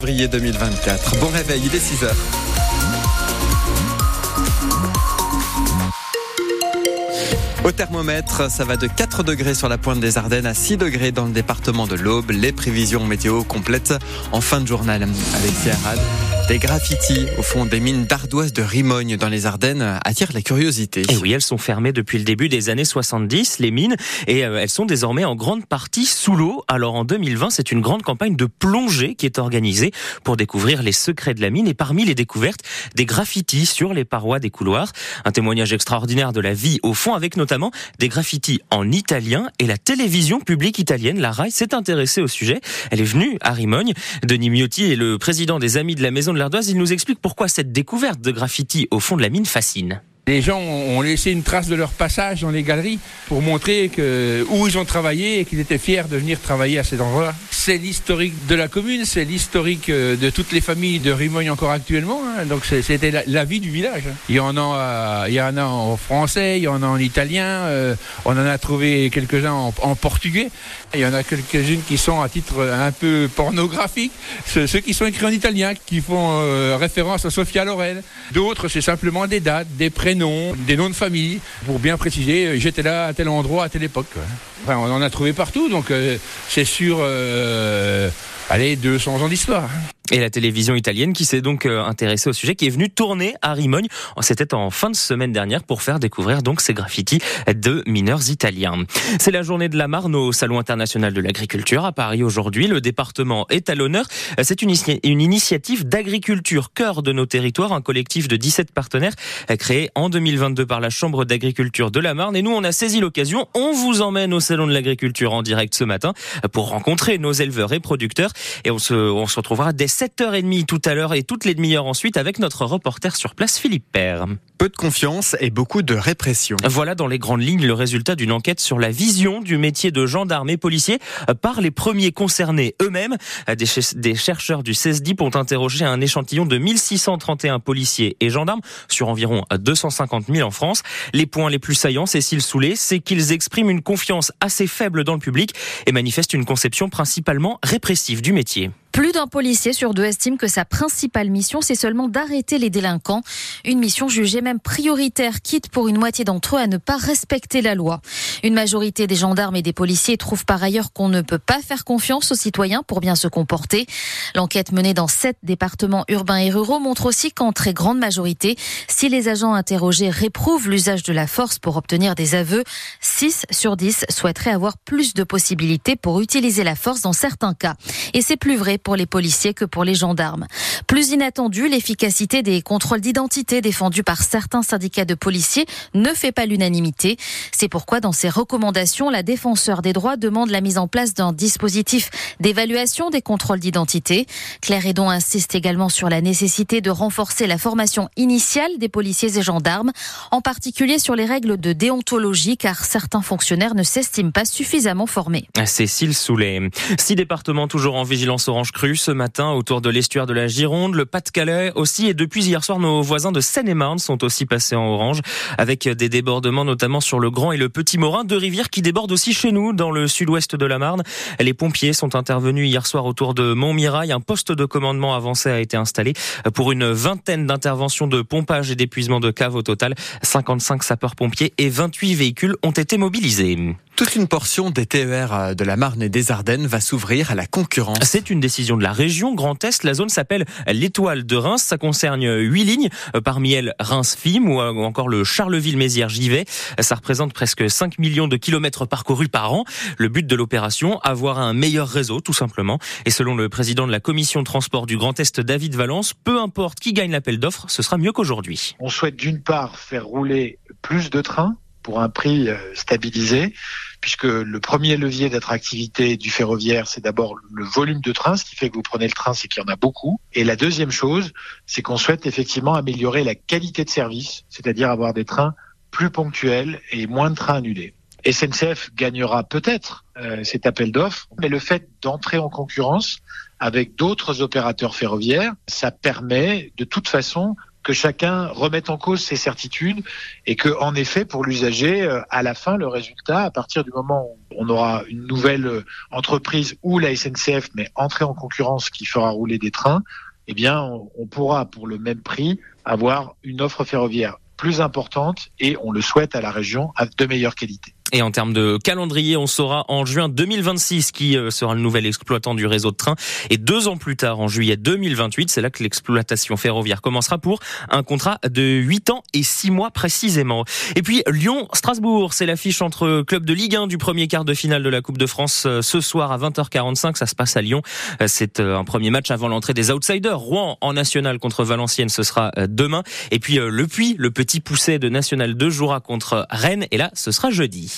février 2024. Bon réveil, il est 6 heures. Au thermomètre, ça va de 4 degrés sur la pointe des Ardennes à 6 degrés dans le département de l'Aube. Les prévisions météo complètes en fin de journal. Alexia Arad. Des graffitis au fond des mines d'ardoise de Rimogne dans les Ardennes attirent la curiosité. Et oui, elles sont fermées depuis le début des années 70, les mines, et euh, elles sont désormais en grande partie sous l'eau. Alors en 2020, c'est une grande campagne de plongée qui est organisée pour découvrir les secrets de la mine. Et parmi les découvertes, des graffitis sur les parois des couloirs. Un témoignage extraordinaire de la vie au fond, avec notamment des graffitis en italien. Et la télévision publique italienne, la RAI, s'est intéressée au sujet. Elle est venue à Rimogne. Denis Miotti est le président des Amis de la Maison il nous explique pourquoi cette découverte de graffiti au fond de la mine fascine. Les gens ont laissé une trace de leur passage dans les galeries pour montrer où ils ont travaillé et qu'ils étaient fiers de venir travailler à cet endroit-là. C'est l'historique de la commune, c'est l'historique euh, de toutes les familles de Rimogne encore actuellement. Hein. Donc c'était la, vie du village. Hein. Il y en a, en français, il y en a en italien. Euh, on en a trouvé quelques-uns en, portugais. Il y en a quelques-unes qui sont à titre un peu pornographique. Ceux, qui sont écrits en italien, qui font euh, référence à Sophia Loren. D'autres, c'est simplement des dates, des prénoms des noms de famille, pour bien préciser, j'étais là à tel endroit, à telle époque. On en a trouvé partout, donc euh, c'est sûr, euh, allez, 200 ans d'histoire. Et la télévision italienne qui s'est donc euh, intéressée au sujet, qui est venue tourner à Rimogne. C'était en fin de semaine dernière pour faire découvrir donc ces graffitis de mineurs italiens. C'est la journée de la Marne au Salon international de l'agriculture à Paris aujourd'hui. Le département est à l'honneur. C'est une, une initiative d'agriculture cœur de nos territoires, un collectif de 17 partenaires créé en 2022 par la Chambre d'agriculture de la Marne. Et nous, on a saisi l'occasion. On vous emmène au Salon de l'agriculture en direct ce matin pour rencontrer nos éleveurs et producteurs. Et on se, on se retrouvera dès 7h30 tout à l'heure et toutes les demi-heures ensuite avec notre reporter sur place Philippe Père. Peu de confiance et beaucoup de répression. Voilà dans les grandes lignes le résultat d'une enquête sur la vision du métier de gendarme et policier par les premiers concernés eux-mêmes. Des, chercheurs du CESDIP ont interrogé un échantillon de 1631 policiers et gendarmes sur environ 250 000 en France. Les points les plus saillants, Cécile Soulet, c'est qu'ils expriment une confiance assez faible dans le public et manifestent une conception principalement répressive du métier. Plus d'un policier sur deux estime que sa principale mission, c'est seulement d'arrêter les délinquants. Une mission jugée même prioritaire, quitte pour une moitié d'entre eux à ne pas respecter la loi. Une majorité des gendarmes et des policiers trouvent par ailleurs qu'on ne peut pas faire confiance aux citoyens pour bien se comporter. L'enquête menée dans sept départements urbains et ruraux montre aussi qu'en très grande majorité, si les agents interrogés réprouvent l'usage de la force pour obtenir des aveux, 6 sur 10 souhaiteraient avoir plus de possibilités pour utiliser la force dans certains cas. Et c'est plus vrai les policiers que pour les gendarmes. Plus inattendu, l'efficacité des contrôles d'identité défendus par certains syndicats de policiers ne fait pas l'unanimité. C'est pourquoi dans ses recommandations, la défenseur des droits demande la mise en place d'un dispositif d'évaluation des contrôles d'identité. Claire Edon insiste également sur la nécessité de renforcer la formation initiale des policiers et gendarmes, en particulier sur les règles de déontologie, car certains fonctionnaires ne s'estiment pas suffisamment formés. Cécile Soulet. Six départements toujours en vigilance orange ce matin autour de l'estuaire de la Gironde, le Pas-de-Calais aussi. Et depuis hier soir, nos voisins de Seine-et-Marne sont aussi passés en orange avec des débordements notamment sur le Grand et le Petit Morin, deux rivières qui débordent aussi chez nous dans le sud-ouest de la Marne. Les pompiers sont intervenus hier soir autour de Montmirail. Un poste de commandement avancé a été installé pour une vingtaine d'interventions de pompage et d'épuisement de caves au total. 55 sapeurs-pompiers et 28 véhicules ont été mobilisés. Toute une portion des TER euh, de la Marne et des Ardennes va s'ouvrir à la concurrence. C'est une décision de la région Grand Est. La zone s'appelle l'Étoile de Reims. Ça concerne huit lignes, euh, parmi elles Reims-Fim ou encore le Charleville-Mézières-Givet. Ça représente presque 5 millions de kilomètres parcourus par an. Le but de l'opération, avoir un meilleur réseau, tout simplement. Et selon le président de la commission de transport du Grand Est, David Valence, peu importe qui gagne l'appel d'offres, ce sera mieux qu'aujourd'hui. On souhaite d'une part faire rouler plus de trains pour un prix euh, stabilisé puisque le premier levier d'attractivité du ferroviaire, c'est d'abord le volume de trains. Ce qui fait que vous prenez le train, c'est qu'il y en a beaucoup. Et la deuxième chose, c'est qu'on souhaite effectivement améliorer la qualité de service, c'est-à-dire avoir des trains plus ponctuels et moins de trains annulés. SNCF gagnera peut-être euh, cet appel d'offres, mais le fait d'entrer en concurrence avec d'autres opérateurs ferroviaires, ça permet de toute façon que chacun remette en cause ses certitudes et que, en effet, pour l'usager, euh, à la fin, le résultat, à partir du moment où on aura une nouvelle euh, entreprise ou la SNCF, mais entrer en concurrence qui fera rouler des trains, eh bien, on pourra, pour le même prix, avoir une offre ferroviaire plus importante et on le souhaite à la région de meilleure qualité. Et en termes de calendrier, on saura en juin 2026 qui euh, sera le nouvel exploitant du réseau de train. Et deux ans plus tard, en juillet 2028, c'est là que l'exploitation ferroviaire commencera pour un contrat de 8 ans et 6 mois précisément. Et puis Lyon-Strasbourg, c'est l'affiche entre club de Ligue 1 du premier quart de finale de la Coupe de France euh, ce soir à 20h45. Ça se passe à Lyon. Euh, c'est un premier match avant l'entrée des outsiders. Rouen en national contre Valenciennes, ce sera demain. Et puis Le Puy, le petit pousset de National 2 jouera contre Rennes. Et là, ce sera jeudi.